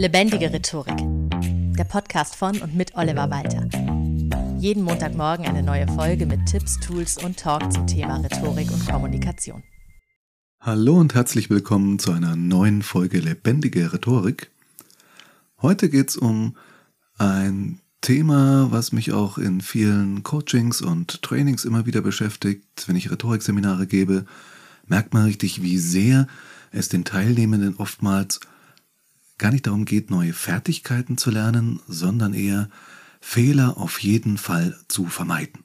Lebendige Rhetorik. Der Podcast von und mit Oliver Walter. Jeden Montagmorgen eine neue Folge mit Tipps, Tools und Talk zum Thema Rhetorik und Kommunikation. Hallo und herzlich willkommen zu einer neuen Folge Lebendige Rhetorik. Heute geht es um ein Thema, was mich auch in vielen Coachings und Trainings immer wieder beschäftigt. Wenn ich Rhetorikseminare gebe, merkt man richtig, wie sehr es den Teilnehmenden oftmals gar nicht darum geht, neue Fertigkeiten zu lernen, sondern eher Fehler auf jeden Fall zu vermeiden.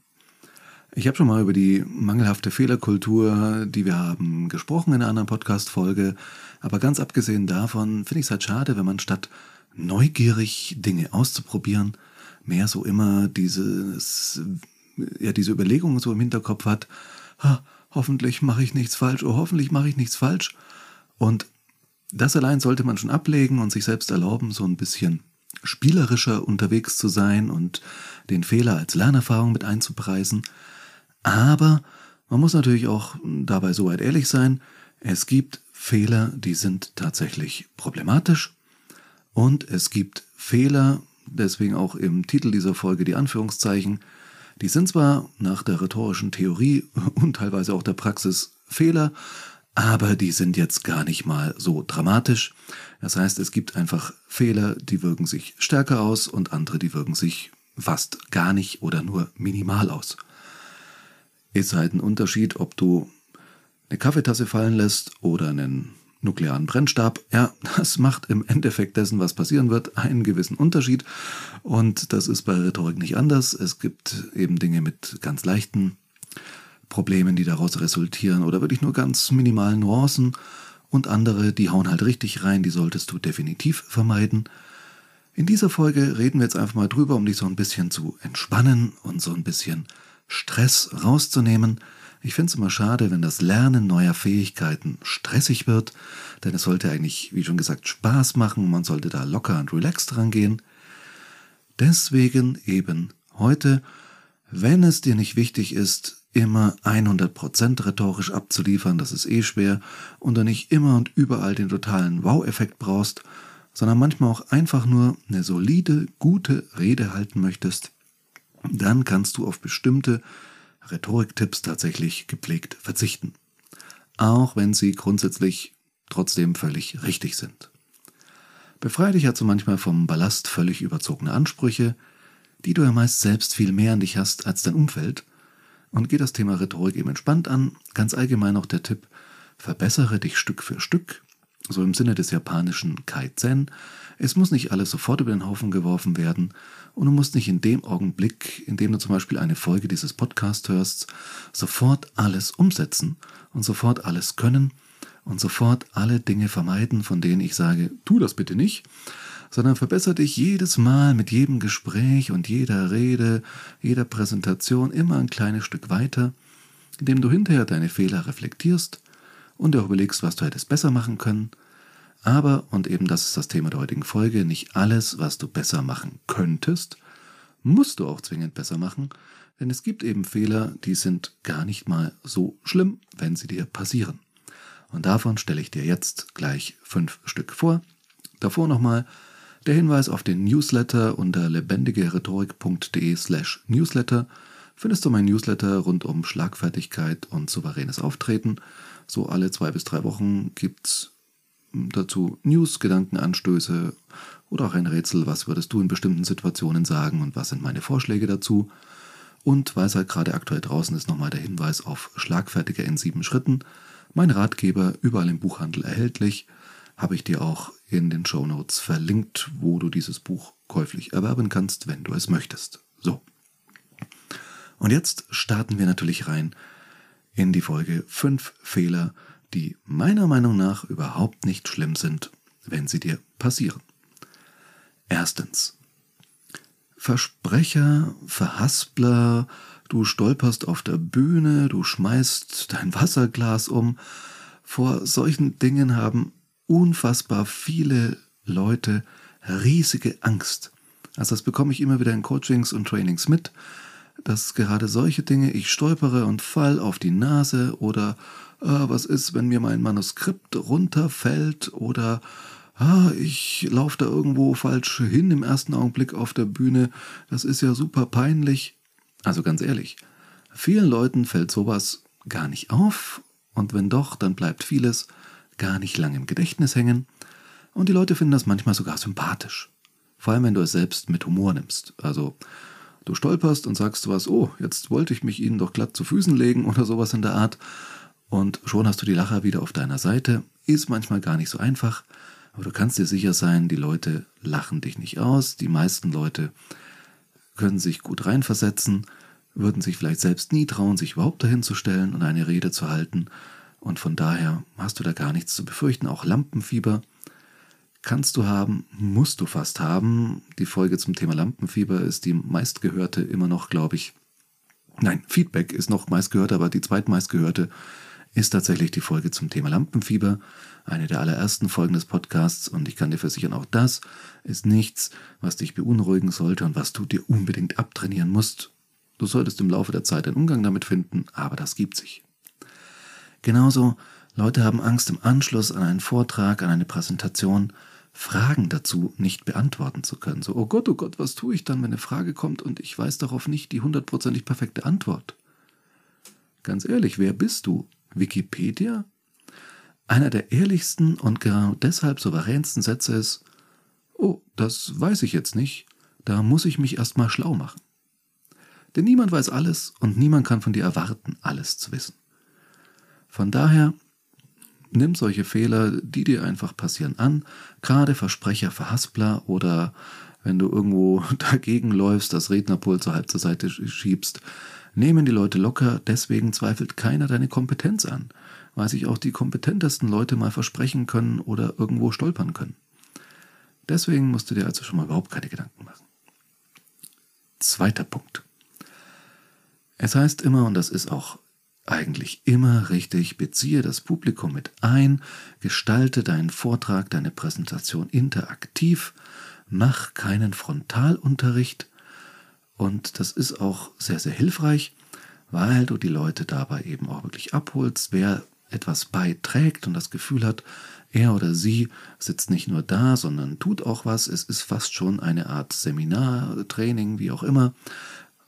Ich habe schon mal über die mangelhafte Fehlerkultur, die wir haben, gesprochen in einer anderen Podcast-Folge. Aber ganz abgesehen davon finde ich es halt schade, wenn man statt neugierig Dinge auszuprobieren, mehr so immer dieses, ja, diese Überlegungen so im Hinterkopf hat, ha, hoffentlich mache ich nichts falsch, oh, hoffentlich mache ich nichts falsch. Und das allein sollte man schon ablegen und sich selbst erlauben, so ein bisschen spielerischer unterwegs zu sein und den Fehler als Lernerfahrung mit einzupreisen. Aber man muss natürlich auch dabei soweit ehrlich sein, es gibt Fehler, die sind tatsächlich problematisch und es gibt Fehler, deswegen auch im Titel dieser Folge die Anführungszeichen, die sind zwar nach der rhetorischen Theorie und teilweise auch der Praxis Fehler, aber die sind jetzt gar nicht mal so dramatisch. Das heißt, es gibt einfach Fehler, die wirken sich stärker aus und andere, die wirken sich fast gar nicht oder nur minimal aus. Ist halt ein Unterschied, ob du eine Kaffeetasse fallen lässt oder einen nuklearen Brennstab. Ja, das macht im Endeffekt dessen, was passieren wird, einen gewissen Unterschied. Und das ist bei Rhetorik nicht anders. Es gibt eben Dinge mit ganz leichten Problemen, die daraus resultieren oder wirklich nur ganz minimalen Nuancen und andere, die hauen halt richtig rein, die solltest du definitiv vermeiden. In dieser Folge reden wir jetzt einfach mal drüber, um dich so ein bisschen zu entspannen und so ein bisschen Stress rauszunehmen. Ich finde es immer schade, wenn das Lernen neuer Fähigkeiten stressig wird, denn es sollte eigentlich, wie schon gesagt, Spaß machen, man sollte da locker und relaxed rangehen. Deswegen eben heute, wenn es dir nicht wichtig ist, immer 100% rhetorisch abzuliefern, das ist eh schwer, und du nicht immer und überall den totalen Wow-Effekt brauchst, sondern manchmal auch einfach nur eine solide, gute Rede halten möchtest, dann kannst du auf bestimmte Rhetoriktipps tatsächlich gepflegt verzichten. Auch wenn sie grundsätzlich trotzdem völlig richtig sind. Befreie dich also manchmal vom Ballast völlig überzogener Ansprüche, die du ja meist selbst viel mehr an dich hast als dein Umfeld – und geh das Thema Rhetorik eben entspannt an. Ganz allgemein auch der Tipp, verbessere dich Stück für Stück, so im Sinne des japanischen Kaizen. Es muss nicht alles sofort über den Haufen geworfen werden und du musst nicht in dem Augenblick, in dem du zum Beispiel eine Folge dieses Podcasts hörst, sofort alles umsetzen und sofort alles können und sofort alle Dinge vermeiden, von denen ich sage, tu das bitte nicht, sondern verbessere dich jedes Mal mit jedem Gespräch und jeder Rede, jeder Präsentation immer ein kleines Stück weiter, indem du hinterher deine Fehler reflektierst und dir überlegst, was du hättest besser machen können. Aber, und eben das ist das Thema der heutigen Folge, nicht alles, was du besser machen könntest, musst du auch zwingend besser machen, denn es gibt eben Fehler, die sind gar nicht mal so schlimm, wenn sie dir passieren. Und davon stelle ich dir jetzt gleich fünf Stück vor. Davor nochmal der Hinweis auf den Newsletter unter lebendigerhetorik.de slash newsletter findest du mein Newsletter rund um Schlagfertigkeit und souveränes Auftreten. So alle zwei bis drei Wochen gibt's dazu News, Gedankenanstöße oder auch ein Rätsel, was würdest du in bestimmten Situationen sagen und was sind meine Vorschläge dazu. Und weil es halt gerade aktuell draußen ist, nochmal der Hinweis auf Schlagfertiger in sieben Schritten. Mein Ratgeber überall im Buchhandel erhältlich habe ich dir auch in den Show Notes verlinkt, wo du dieses Buch käuflich erwerben kannst, wenn du es möchtest. So. Und jetzt starten wir natürlich rein in die Folge 5 Fehler, die meiner Meinung nach überhaupt nicht schlimm sind, wenn sie dir passieren. Erstens. Versprecher, Verhaspler, du stolperst auf der Bühne, du schmeißt dein Wasserglas um. Vor solchen Dingen haben unfassbar viele Leute riesige Angst. Also das bekomme ich immer wieder in Coachings und Trainings mit, dass gerade solche Dinge, ich stolpere und fall auf die Nase oder äh, was ist, wenn mir mein Manuskript runterfällt oder ah, ich laufe da irgendwo falsch hin im ersten Augenblick auf der Bühne, das ist ja super peinlich. Also ganz ehrlich, vielen Leuten fällt sowas gar nicht auf und wenn doch, dann bleibt vieles gar nicht lang im Gedächtnis hängen und die Leute finden das manchmal sogar sympathisch. Vor allem, wenn du es selbst mit Humor nimmst. Also du stolperst und sagst was, oh, jetzt wollte ich mich ihnen doch glatt zu Füßen legen oder sowas in der Art und schon hast du die Lacher wieder auf deiner Seite. Ist manchmal gar nicht so einfach, aber du kannst dir sicher sein, die Leute lachen dich nicht aus. Die meisten Leute können sich gut reinversetzen, würden sich vielleicht selbst nie trauen, sich überhaupt dahin zu stellen und eine Rede zu halten. Und von daher hast du da gar nichts zu befürchten. Auch Lampenfieber kannst du haben, musst du fast haben. Die Folge zum Thema Lampenfieber ist die meistgehörte immer noch, glaube ich. Nein, Feedback ist noch meistgehört, aber die zweitmeistgehörte ist tatsächlich die Folge zum Thema Lampenfieber, eine der allerersten Folgen des Podcasts und ich kann dir versichern, auch das ist nichts, was dich beunruhigen sollte und was du dir unbedingt abtrainieren musst. Du solltest im Laufe der Zeit einen Umgang damit finden, aber das gibt sich. Genauso, Leute haben Angst im Anschluss an einen Vortrag, an eine Präsentation, Fragen dazu nicht beantworten zu können. So, oh Gott, oh Gott, was tue ich dann, wenn eine Frage kommt und ich weiß darauf nicht die hundertprozentig perfekte Antwort? Ganz ehrlich, wer bist du? Wikipedia? Einer der ehrlichsten und genau deshalb souveränsten Sätze ist, oh, das weiß ich jetzt nicht, da muss ich mich erstmal schlau machen. Denn niemand weiß alles und niemand kann von dir erwarten, alles zu wissen. Von daher nimm solche Fehler, die dir einfach passieren, an, gerade Versprecher, Verhaspler oder wenn du irgendwo dagegen läufst, das Rednerpult so halb zur Seite schiebst, nehmen die Leute locker, deswegen zweifelt keiner deine Kompetenz an, weil sich auch die kompetentesten Leute mal versprechen können oder irgendwo stolpern können. Deswegen musst du dir also schon mal überhaupt keine Gedanken machen. Zweiter Punkt. Es heißt immer, und das ist auch eigentlich immer richtig, beziehe das Publikum mit ein, gestalte deinen Vortrag, deine Präsentation interaktiv, mach keinen Frontalunterricht, und das ist auch sehr, sehr hilfreich, weil du die Leute dabei eben auch wirklich abholst. Wer etwas beiträgt und das Gefühl hat, er oder sie sitzt nicht nur da, sondern tut auch was. Es ist fast schon eine Art Seminar, Training, wie auch immer.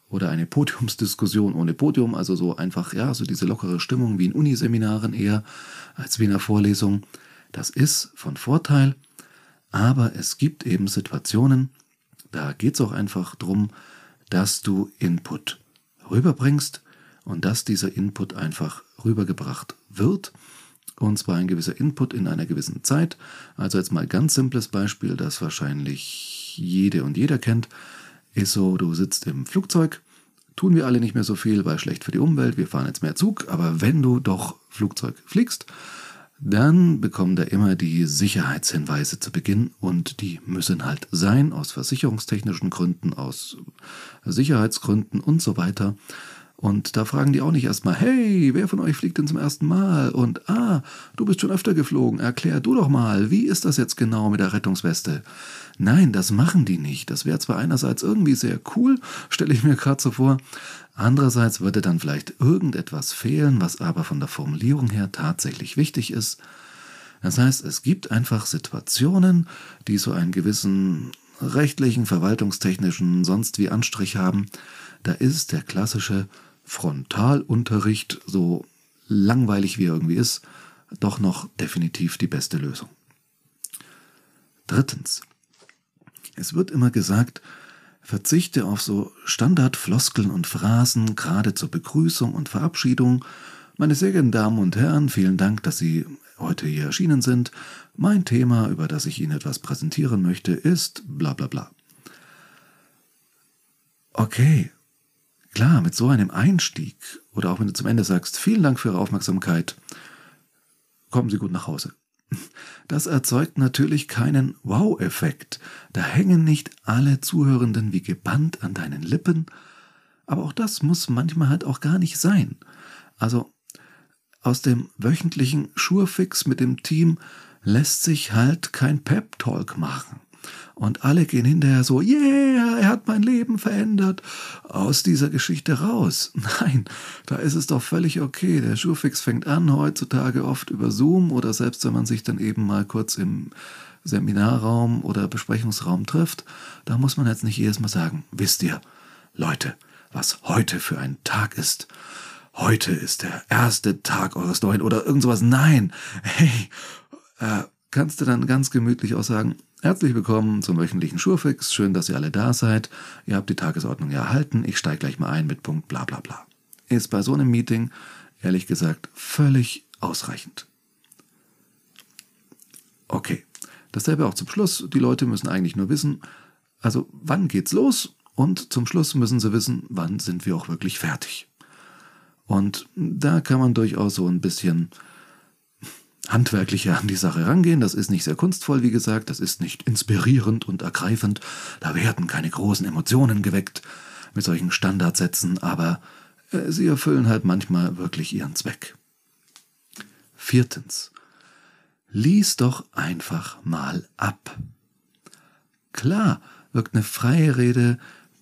Oder eine Podiumsdiskussion ohne Podium, also so einfach, ja, so diese lockere Stimmung wie in Uniseminaren eher als wie in einer Vorlesung. Das ist von Vorteil, aber es gibt eben Situationen, da geht es auch einfach darum, dass du Input rüberbringst und dass dieser Input einfach rübergebracht wird. Und zwar ein gewisser Input in einer gewissen Zeit. Also jetzt mal ganz simples Beispiel, das wahrscheinlich jede und jeder kennt, ist so, du sitzt im Flugzeug, tun wir alle nicht mehr so viel, weil schlecht für die Umwelt, wir fahren jetzt mehr Zug, aber wenn du doch Flugzeug fliegst, dann bekommt er immer die Sicherheitshinweise zu Beginn. Und die müssen halt sein aus versicherungstechnischen Gründen, aus Sicherheitsgründen und so weiter. Und da fragen die auch nicht erstmal, hey, wer von euch fliegt denn zum ersten Mal? Und ah, du bist schon öfter geflogen, erklär du doch mal, wie ist das jetzt genau mit der Rettungsweste? Nein, das machen die nicht. Das wäre zwar einerseits irgendwie sehr cool, stelle ich mir gerade so vor, andererseits würde dann vielleicht irgendetwas fehlen, was aber von der Formulierung her tatsächlich wichtig ist. Das heißt, es gibt einfach Situationen, die so einen gewissen rechtlichen, verwaltungstechnischen, sonst wie Anstrich haben. Da ist der klassische Frontalunterricht, so langweilig wie er irgendwie ist, doch noch definitiv die beste Lösung. Drittens. Es wird immer gesagt, verzichte auf so Standardfloskeln und Phrasen, gerade zur Begrüßung und Verabschiedung. Meine sehr geehrten Damen und Herren, vielen Dank, dass Sie heute hier erschienen sind. Mein Thema, über das ich Ihnen etwas präsentieren möchte, ist bla bla bla. Okay, Klar, mit so einem Einstieg oder auch wenn du zum Ende sagst, vielen Dank für Ihre Aufmerksamkeit, kommen Sie gut nach Hause. Das erzeugt natürlich keinen Wow-Effekt. Da hängen nicht alle Zuhörenden wie gebannt an deinen Lippen, aber auch das muss manchmal halt auch gar nicht sein. Also aus dem wöchentlichen Schurfix mit dem Team lässt sich halt kein Pep-Talk machen. Und alle gehen hinterher so, yeah, er hat mein Leben verändert, aus dieser Geschichte raus. Nein, da ist es doch völlig okay. Der Schurfix fängt an heutzutage oft über Zoom oder selbst wenn man sich dann eben mal kurz im Seminarraum oder Besprechungsraum trifft, da muss man jetzt nicht jedes Mal sagen, wisst ihr, Leute, was heute für ein Tag ist. Heute ist der erste Tag eures neuen oder irgend sowas. Nein, hey, äh, kannst du dann ganz gemütlich auch sagen, herzlich willkommen zum wöchentlichen Schurfix, schön, dass ihr alle da seid, ihr habt die Tagesordnung ja erhalten, ich steige gleich mal ein mit Punkt bla bla bla. Ist bei so einem Meeting, ehrlich gesagt, völlig ausreichend. Okay, dasselbe auch zum Schluss, die Leute müssen eigentlich nur wissen, also wann geht's los und zum Schluss müssen sie wissen, wann sind wir auch wirklich fertig. Und da kann man durchaus so ein bisschen handwerklicher an die Sache rangehen. Das ist nicht sehr kunstvoll, wie gesagt, das ist nicht inspirierend und ergreifend. Da werden keine großen Emotionen geweckt mit solchen Standardsätzen, aber äh, sie erfüllen halt manchmal wirklich ihren Zweck. Viertens. Lies doch einfach mal ab. Klar wirkt eine freie Rede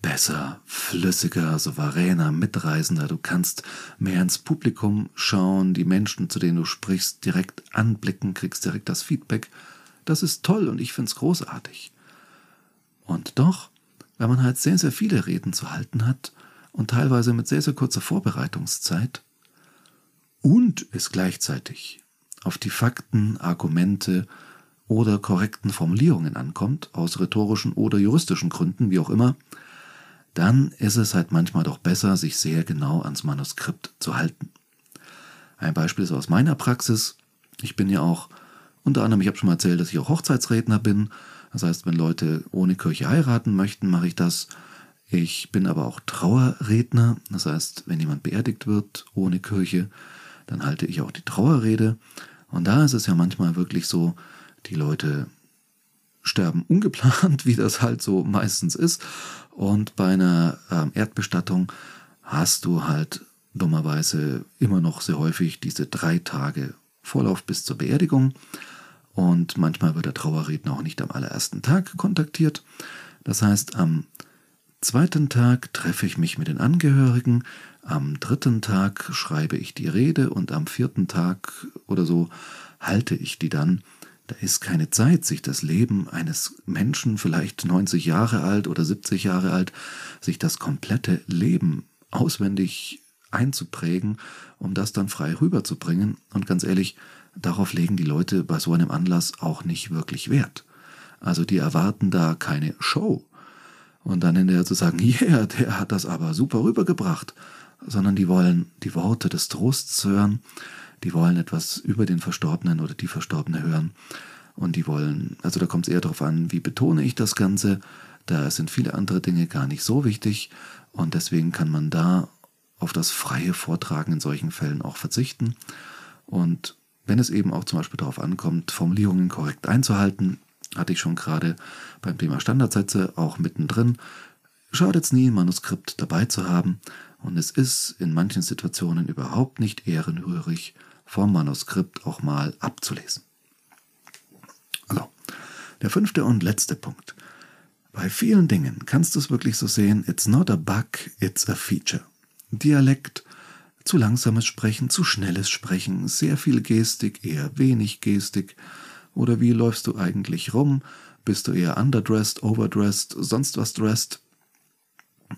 besser, flüssiger, souveräner, mitreisender. Du kannst mehr ins Publikum schauen, die Menschen, zu denen du sprichst, direkt anblicken, kriegst direkt das Feedback. Das ist toll und ich finde es großartig. Und doch, wenn man halt sehr, sehr viele Reden zu halten hat und teilweise mit sehr, sehr kurzer Vorbereitungszeit und es gleichzeitig auf die Fakten, Argumente oder korrekten Formulierungen ankommt, aus rhetorischen oder juristischen Gründen, wie auch immer, dann ist es halt manchmal doch besser, sich sehr genau ans Manuskript zu halten. Ein Beispiel ist aus meiner Praxis. Ich bin ja auch, unter anderem, ich habe schon mal erzählt, dass ich auch Hochzeitsredner bin. Das heißt, wenn Leute ohne Kirche heiraten möchten, mache ich das. Ich bin aber auch Trauerredner. Das heißt, wenn jemand beerdigt wird ohne Kirche, dann halte ich auch die Trauerrede. Und da ist es ja manchmal wirklich so, die Leute sterben ungeplant, wie das halt so meistens ist. Und bei einer ähm, Erdbestattung hast du halt dummerweise immer noch sehr häufig diese drei Tage Vorlauf bis zur Beerdigung. Und manchmal wird der Trauerredner auch nicht am allerersten Tag kontaktiert. Das heißt, am zweiten Tag treffe ich mich mit den Angehörigen, am dritten Tag schreibe ich die Rede und am vierten Tag oder so halte ich die dann da ist keine Zeit, sich das Leben eines Menschen, vielleicht 90 Jahre alt oder 70 Jahre alt, sich das komplette Leben auswendig einzuprägen, um das dann frei rüberzubringen. Und ganz ehrlich, darauf legen die Leute bei so einem Anlass auch nicht wirklich Wert. Also die erwarten da keine Show. Und dann hinterher zu sagen, ja, yeah, der hat das aber super rübergebracht, sondern die wollen die Worte des Trosts hören, die wollen etwas über den Verstorbenen oder die Verstorbene hören. Und die wollen, also da kommt es eher darauf an, wie betone ich das Ganze. Da sind viele andere Dinge gar nicht so wichtig. Und deswegen kann man da auf das freie Vortragen in solchen Fällen auch verzichten. Und wenn es eben auch zum Beispiel darauf ankommt, Formulierungen korrekt einzuhalten, hatte ich schon gerade beim Thema Standardsätze auch mittendrin, schadet es nie, ein Manuskript dabei zu haben. Und es ist in manchen Situationen überhaupt nicht ehrenrührig, vom Manuskript auch mal abzulesen. Also, der fünfte und letzte Punkt. Bei vielen Dingen kannst du es wirklich so sehen, it's not a bug, it's a feature. Dialekt, zu langsames Sprechen, zu schnelles Sprechen, sehr viel Gestik, eher wenig Gestik. Oder wie läufst du eigentlich rum? Bist du eher underdressed, overdressed, sonst was dressed?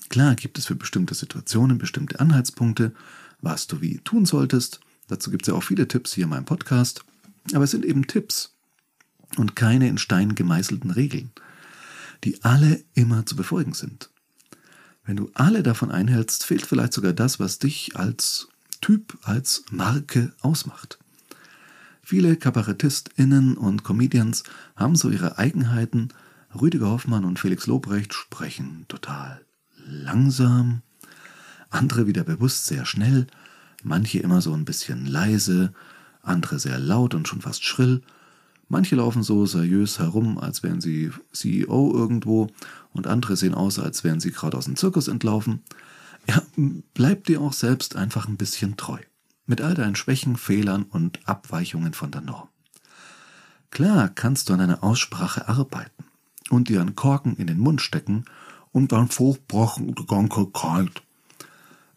Klar gibt es für bestimmte Situationen bestimmte Anhaltspunkte, was du wie tun solltest. Dazu gibt es ja auch viele Tipps hier in meinem Podcast. Aber es sind eben Tipps und keine in Stein gemeißelten Regeln, die alle immer zu befolgen sind. Wenn du alle davon einhältst, fehlt vielleicht sogar das, was dich als Typ, als Marke ausmacht. Viele KabarettistInnen und Comedians haben so ihre Eigenheiten. Rüdiger Hoffmann und Felix Lobrecht sprechen total langsam, andere wieder bewusst sehr schnell, manche immer so ein bisschen leise, andere sehr laut und schon fast schrill. Manche laufen so seriös herum, als wären sie CEO irgendwo, und andere sehen aus, als wären sie gerade aus dem Zirkus entlaufen. Ja, bleib dir auch selbst einfach ein bisschen treu. Mit all deinen Schwächen, Fehlern und Abweichungen von der Norm. Klar kannst du an einer Aussprache arbeiten und dir einen Korken in den Mund stecken und dann Fruchtbrachen oder Ganke kalt.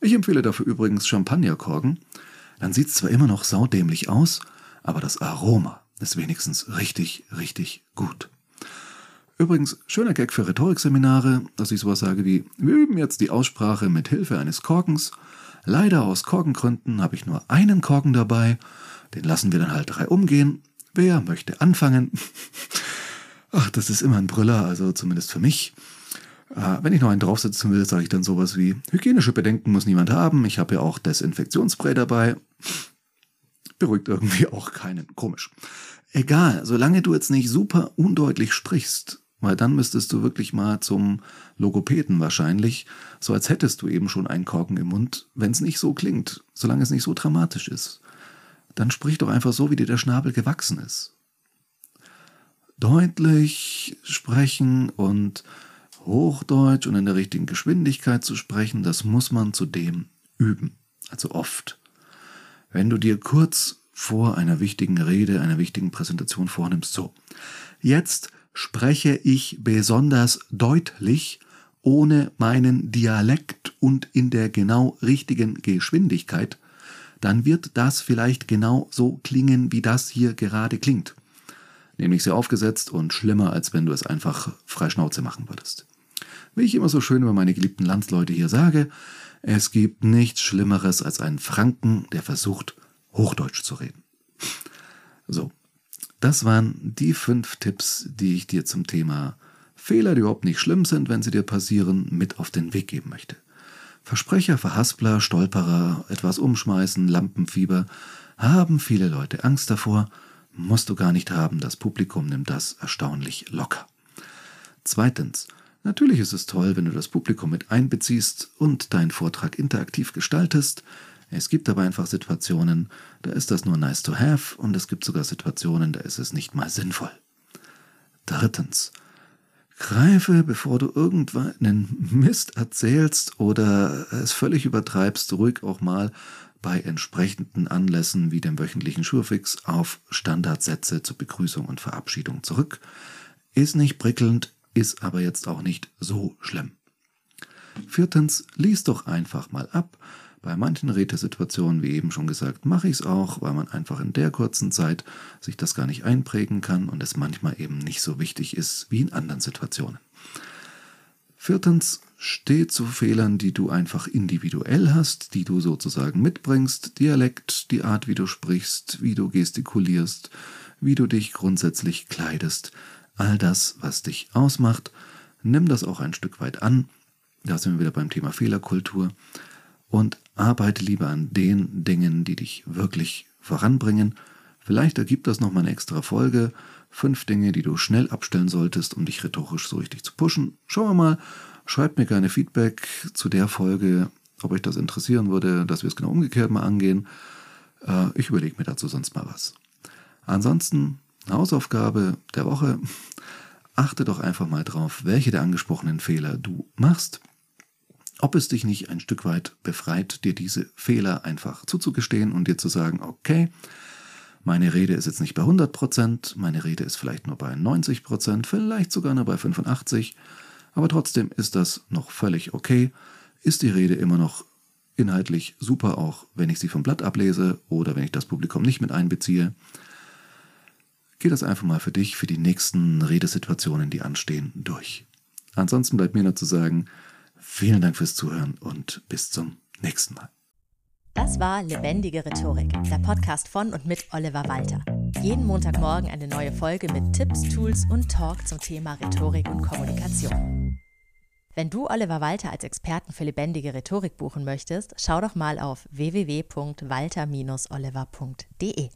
Ich empfehle dafür übrigens Champagnerkorken. Dann sieht es zwar immer noch saudämlich aus, aber das Aroma, ist wenigstens richtig, richtig gut. Übrigens, schöner Gag für Rhetorikseminare, dass ich sowas sage wie, wir üben jetzt die Aussprache mit Hilfe eines Korkens. Leider aus Korkengründen habe ich nur einen Korken dabei. Den lassen wir dann halt drei umgehen. Wer möchte anfangen? Ach, das ist immer ein Brüller, also zumindest für mich. Äh, wenn ich noch einen draufsetzen will, sage ich dann sowas wie, hygienische Bedenken muss niemand haben. Ich habe ja auch Desinfektionsspray dabei. Beruhigt irgendwie auch keinen. Komisch. Egal, solange du jetzt nicht super undeutlich sprichst, weil dann müsstest du wirklich mal zum Logopäden wahrscheinlich, so als hättest du eben schon einen Korken im Mund, wenn es nicht so klingt, solange es nicht so dramatisch ist. Dann sprich doch einfach so, wie dir der Schnabel gewachsen ist. Deutlich sprechen und Hochdeutsch und in der richtigen Geschwindigkeit zu sprechen, das muss man zudem üben, also oft. Wenn du dir kurz vor einer wichtigen Rede, einer wichtigen Präsentation vornimmst, so, jetzt spreche ich besonders deutlich, ohne meinen Dialekt und in der genau richtigen Geschwindigkeit, dann wird das vielleicht genau so klingen, wie das hier gerade klingt. Nämlich sehr aufgesetzt und schlimmer, als wenn du es einfach frei Schnauze machen würdest. Wie ich immer so schön über meine geliebten Landsleute hier sage, es gibt nichts Schlimmeres als einen Franken, der versucht, Hochdeutsch zu reden. So, das waren die fünf Tipps, die ich dir zum Thema Fehler, die überhaupt nicht schlimm sind, wenn sie dir passieren, mit auf den Weg geben möchte. Versprecher, Verhaspler, Stolperer, etwas umschmeißen, Lampenfieber, haben viele Leute Angst davor, musst du gar nicht haben, das Publikum nimmt das erstaunlich locker. Zweitens, natürlich ist es toll, wenn du das Publikum mit einbeziehst und deinen Vortrag interaktiv gestaltest, es gibt aber einfach Situationen, da ist das nur nice to have und es gibt sogar Situationen, da ist es nicht mal sinnvoll. Drittens, greife, bevor du irgendeinen Mist erzählst oder es völlig übertreibst, ruhig auch mal bei entsprechenden Anlässen wie dem wöchentlichen Schurfix auf Standardsätze zur Begrüßung und Verabschiedung zurück. Ist nicht prickelnd, ist aber jetzt auch nicht so schlimm. Viertens, lies doch einfach mal ab, bei manchen Rätesituationen, wie eben schon gesagt, mache ich es auch, weil man einfach in der kurzen Zeit sich das gar nicht einprägen kann und es manchmal eben nicht so wichtig ist wie in anderen Situationen. Viertens, steh zu Fehlern, die du einfach individuell hast, die du sozusagen mitbringst, Dialekt, die Art, wie du sprichst, wie du gestikulierst, wie du dich grundsätzlich kleidest, all das, was dich ausmacht, nimm das auch ein Stück weit an. Da sind wir wieder beim Thema Fehlerkultur und arbeite lieber an den Dingen, die dich wirklich voranbringen. Vielleicht ergibt das nochmal eine extra Folge. Fünf Dinge, die du schnell abstellen solltest, um dich rhetorisch so richtig zu pushen. Schauen wir mal. Schreibt mir gerne Feedback zu der Folge, ob euch das interessieren würde, dass wir es genau umgekehrt mal angehen. Äh, ich überlege mir dazu sonst mal was. Ansonsten, Hausaufgabe der Woche. Achte doch einfach mal drauf, welche der angesprochenen Fehler du machst ob es dich nicht ein Stück weit befreit, dir diese Fehler einfach zuzugestehen und dir zu sagen, okay, meine Rede ist jetzt nicht bei 100 Prozent, meine Rede ist vielleicht nur bei 90 Prozent, vielleicht sogar nur bei 85, aber trotzdem ist das noch völlig okay. Ist die Rede immer noch inhaltlich super, auch wenn ich sie vom Blatt ablese oder wenn ich das Publikum nicht mit einbeziehe. Geh das einfach mal für dich, für die nächsten Redesituationen, die anstehen, durch. Ansonsten bleibt mir nur zu sagen, Vielen Dank fürs Zuhören und bis zum nächsten Mal. Das war Lebendige Rhetorik, der Podcast von und mit Oliver Walter. Jeden Montagmorgen eine neue Folge mit Tipps, Tools und Talk zum Thema Rhetorik und Kommunikation. Wenn du Oliver Walter als Experten für lebendige Rhetorik buchen möchtest, schau doch mal auf www.walter-oliver.de.